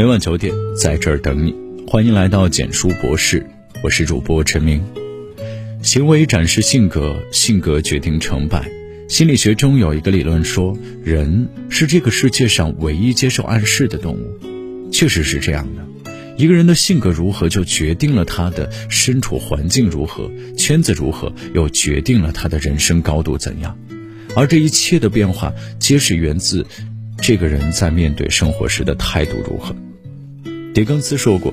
每晚九点，在这儿等你。欢迎来到简书博士，我是主播陈明。行为展示性格，性格决定成败。心理学中有一个理论说，人是这个世界上唯一接受暗示的动物。确实是这样的。一个人的性格如何，就决定了他的身处环境如何，圈子如何，又决定了他的人生高度怎样。而这一切的变化，皆是源自这个人在面对生活时的态度如何。狄更斯说过：“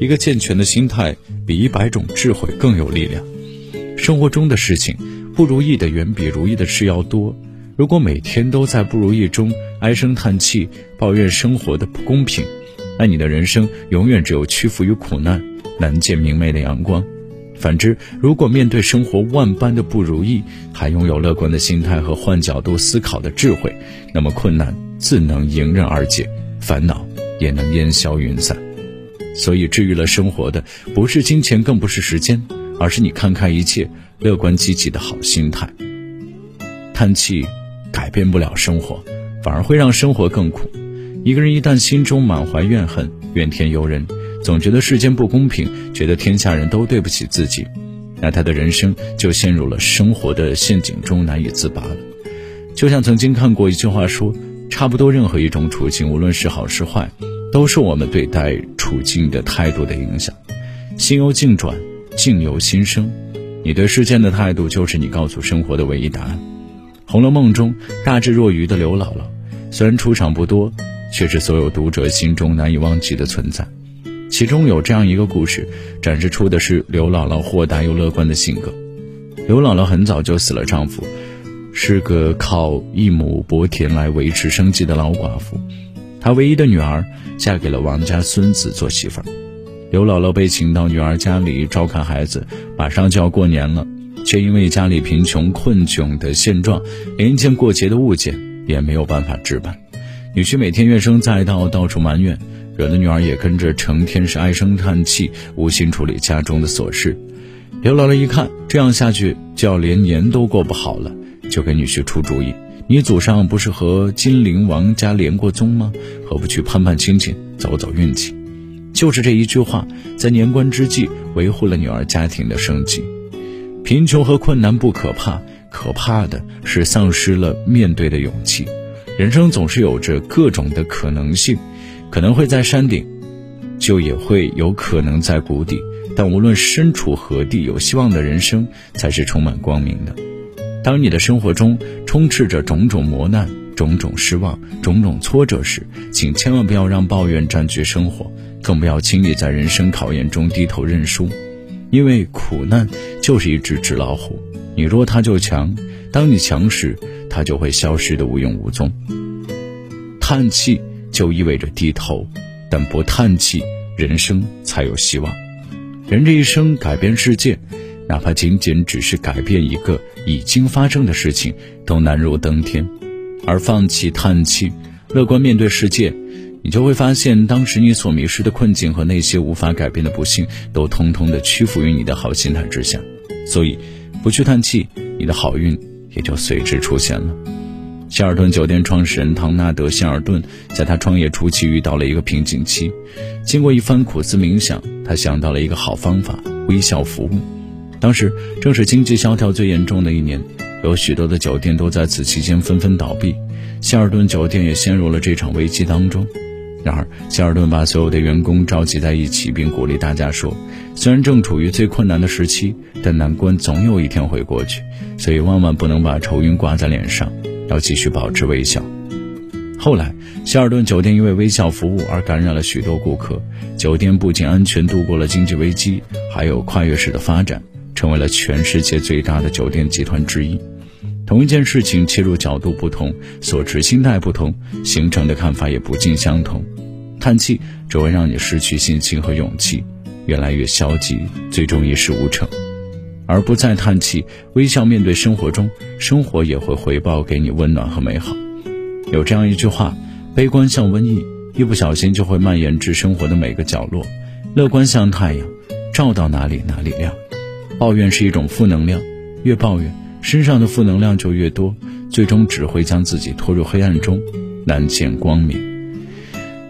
一个健全的心态比一百种智慧更有力量。”生活中的事情，不如意的远比如意的事要多。如果每天都在不如意中唉声叹气，抱怨生活的不公平，那你的人生永远只有屈服于苦难，难见明媚的阳光。反之，如果面对生活万般的不如意，还拥有乐观的心态和换角度思考的智慧，那么困难自能迎刃而解，烦恼也能烟消云散。所以，治愈了生活的不是金钱，更不是时间，而是你看开一切、乐观积极的好心态。叹气改变不了生活，反而会让生活更苦。一个人一旦心中满怀怨恨、怨天尤人，总觉得世间不公平，觉得天下人都对不起自己，那他的人生就陷入了生活的陷阱中，难以自拔了。就像曾经看过一句话说：“差不多任何一种处境，无论是好是坏，都是我们对待处境的态度的影响。心由境转，境由心生。你对事件的态度，就是你告诉生活的唯一答案。”《红楼梦》中大智若愚的刘姥姥，虽然出场不多。却是所有读者心中难以忘记的存在。其中有这样一个故事，展示出的是刘姥姥豁达又乐观的性格。刘姥姥很早就死了丈夫，是个靠一亩薄田来维持生计的老寡妇。她唯一的女儿嫁给了王家孙子做媳妇儿。刘姥姥被请到女儿家里照看孩子，马上就要过年了，却因为家里贫穷困窘的现状，连一件过节的物件也没有办法置办。女婿每天怨声载道，到处埋怨，惹得女儿也跟着成天是唉声叹气，无心处理家中的琐事。刘姥姥一看这样下去就要连年都过不好了，就给女婿出主意：“你祖上不是和金陵王家连过宗吗？何不去攀攀亲戚，走走运气？”就是这一句话，在年关之际维护了女儿家庭的生计。贫穷和困难不可怕，可怕的是丧失了面对的勇气。人生总是有着各种的可能性，可能会在山顶，就也会有可能在谷底。但无论身处何地，有希望的人生才是充满光明的。当你的生活中充斥着种种磨难、种种失望、种种挫折时，请千万不要让抱怨占据生活，更不要轻易在人生考验中低头认输，因为苦难就是一只纸老虎，你弱它就强，当你强时。它就会消失的无影无踪。叹气就意味着低头，但不叹气，人生才有希望。人这一生改变世界，哪怕仅仅只是改变一个已经发生的事情，都难如登天。而放弃叹气，乐观面对世界，你就会发现，当时你所迷失的困境和那些无法改变的不幸，都通通的屈服于你的好心态之下。所以，不去叹气，你的好运。也就随之出现了。希尔顿酒店创始人唐纳德·希尔顿在他创业初期遇到了一个瓶颈期，经过一番苦思冥想，他想到了一个好方法——微笑服务。当时正是经济萧条最严重的一年，有许多的酒店都在此期间纷纷倒闭，希尔顿酒店也陷入了这场危机当中。然而，希尔顿把所有的员工召集在一起，并鼓励大家说：“虽然正处于最困难的时期，但难关总有一天会过去，所以万万不能把愁云挂在脸上，要继续保持微笑。”后来，希尔顿酒店因为微笑服务而感染了许多顾客，酒店不仅安全度过了经济危机，还有跨越式的发展，成为了全世界最大的酒店集团之一。同一件事情，切入角度不同，所持心态不同，形成的看法也不尽相同。叹气只会让你失去信心和勇气，越来越消极，最终一事无成；而不再叹气，微笑面对生活中，生活也会回报给你温暖和美好。有这样一句话：悲观像瘟疫，一不小心就会蔓延至生活的每个角落；乐观像太阳，照到哪里哪里亮。抱怨是一种负能量，越抱怨。身上的负能量就越多，最终只会将自己拖入黑暗中，难见光明。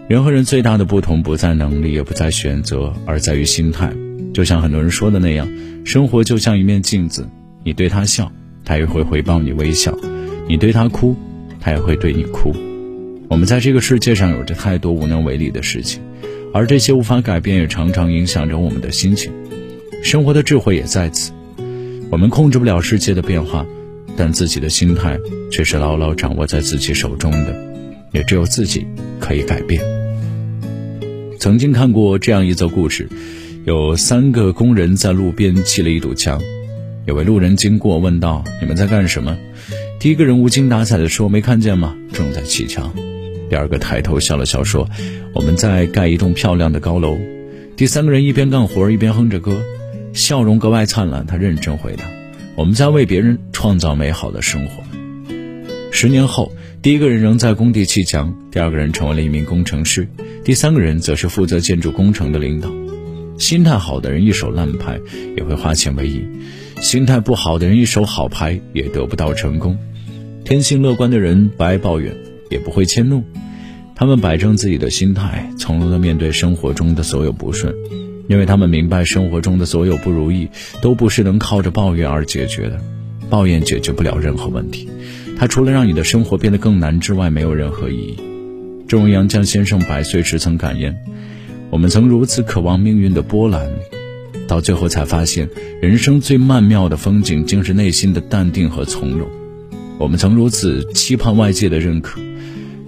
人和人最大的不同不在能力，也不在选择，而在于心态。就像很多人说的那样，生活就像一面镜子，你对他笑，他也会回报你微笑；你对他哭，他也会对你哭。我们在这个世界上有着太多无能为力的事情，而这些无法改变，也常常影响着我们的心情。生活的智慧也在此，我们控制不了世界的变化，但自己的心态却是牢牢掌握在自己手中的，也只有自己可以改变。曾经看过这样一则故事，有三个工人在路边砌了一堵墙，有位路人经过问道：“你们在干什么？”第一个人无精打采地说：“没看见吗？正在砌墙。”第二个抬头笑了笑说：“我们在盖一栋漂亮的高楼。”第三个人一边干活一边哼着歌，笑容格外灿烂。他认真回答：“我们在为别人创造美好的生活。”十年后，第一个人仍在工地砌墙，第二个人成为了一名工程师，第三个人则是负责建筑工程的领导。心态好的人一手烂牌也会化险为夷，心态不好的人一手好牌也得不到成功。天性乐观的人不爱抱怨，也不会迁怒，他们摆正自己的心态，从容的面对生活中的所有不顺，因为他们明白生活中的所有不如意都不是能靠着抱怨而解决的，抱怨解决不了任何问题。它除了让你的生活变得更难之外，没有任何意义。正如杨绛先生百岁时曾感言：“我们曾如此渴望命运的波澜，到最后才发现，人生最曼妙的风景，竟是内心的淡定和从容。我们曾如此期盼外界的认可，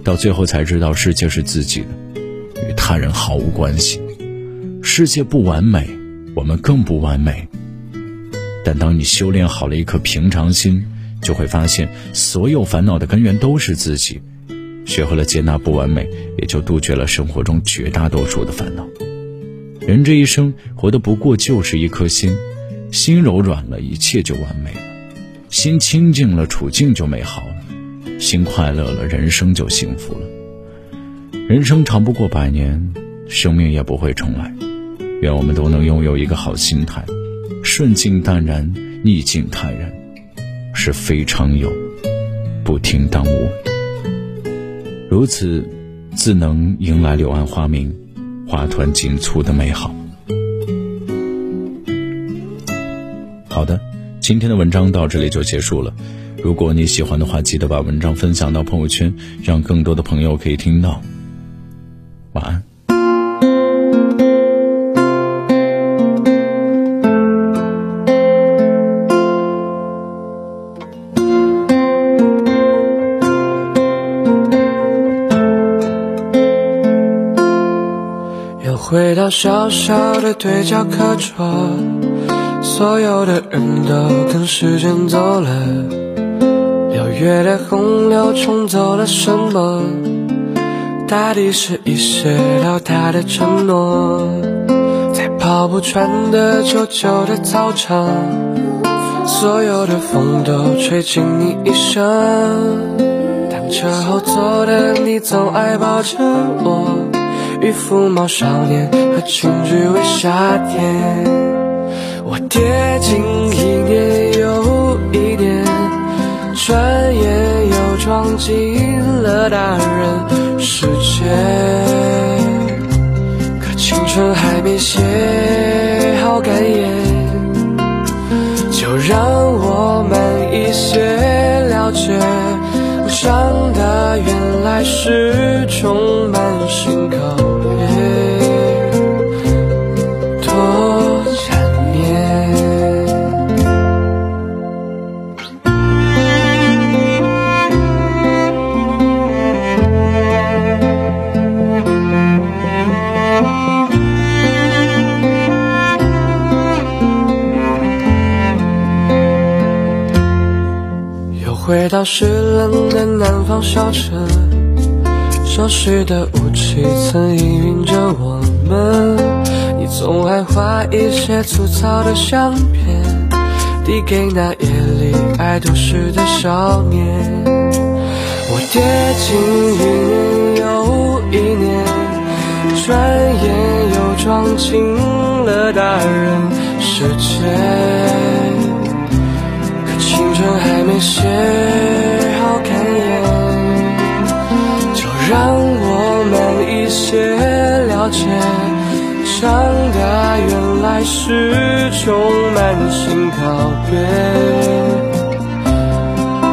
到最后才知道，世界是自己的，与他人毫无关系。世界不完美，我们更不完美。但当你修炼好了一颗平常心。”就会发现，所有烦恼的根源都是自己。学会了接纳不完美，也就杜绝了生活中绝大多数的烦恼。人这一生活的不过就是一颗心，心柔软了，一切就完美了；心清净了，处境就美好了；心快乐了，人生就幸福了。人生长不过百年，生命也不会重来。愿我们都能拥有一个好心态，顺境淡然，逆境坦然。是非常有，不听当无。如此，自能迎来柳暗花明、花团锦簇的美好。好的，今天的文章到这里就结束了。如果你喜欢的话，记得把文章分享到朋友圈，让更多的朋友可以听到。晚安。回到小小的对角课桌，所有的人都跟时间走了。六月的洪流冲走了什么？大抵是一些辽大的承诺。在跑不穿的旧旧的操场，所有的风都吹进你衣裳。当车后座的你总爱抱着我。与浮毛少年和群居为夏天，我跌进一年又一年，转眼又撞进了大人世界。可青春还没写好感言，就让我慢一些了解，长大原来是充满心口。到湿冷的南方小城，熟悉的雾气曾氤氲着我们。你总爱画一些粗糙的相片，递给那夜里爱都市的少年。我跌进一年又一年，转眼又撞进了大人世界。春还没写好感言，就让我慢一些了解长大原来是种满心告别，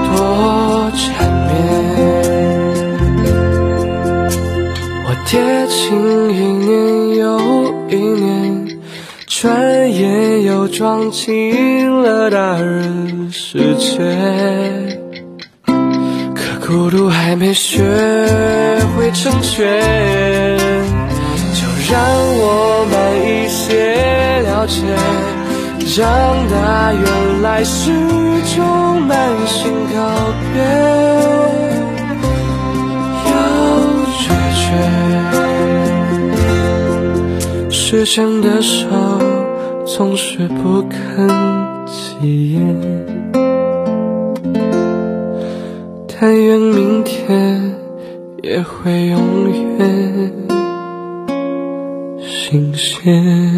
多缠绵。我跌进一年又一年，转眼又撞进了大人世界。可孤独还没学会成全。就让我慢一些了解，长大原来是种满心告别，时间的手总是不肯起眼，但愿明天也会永远。新鲜。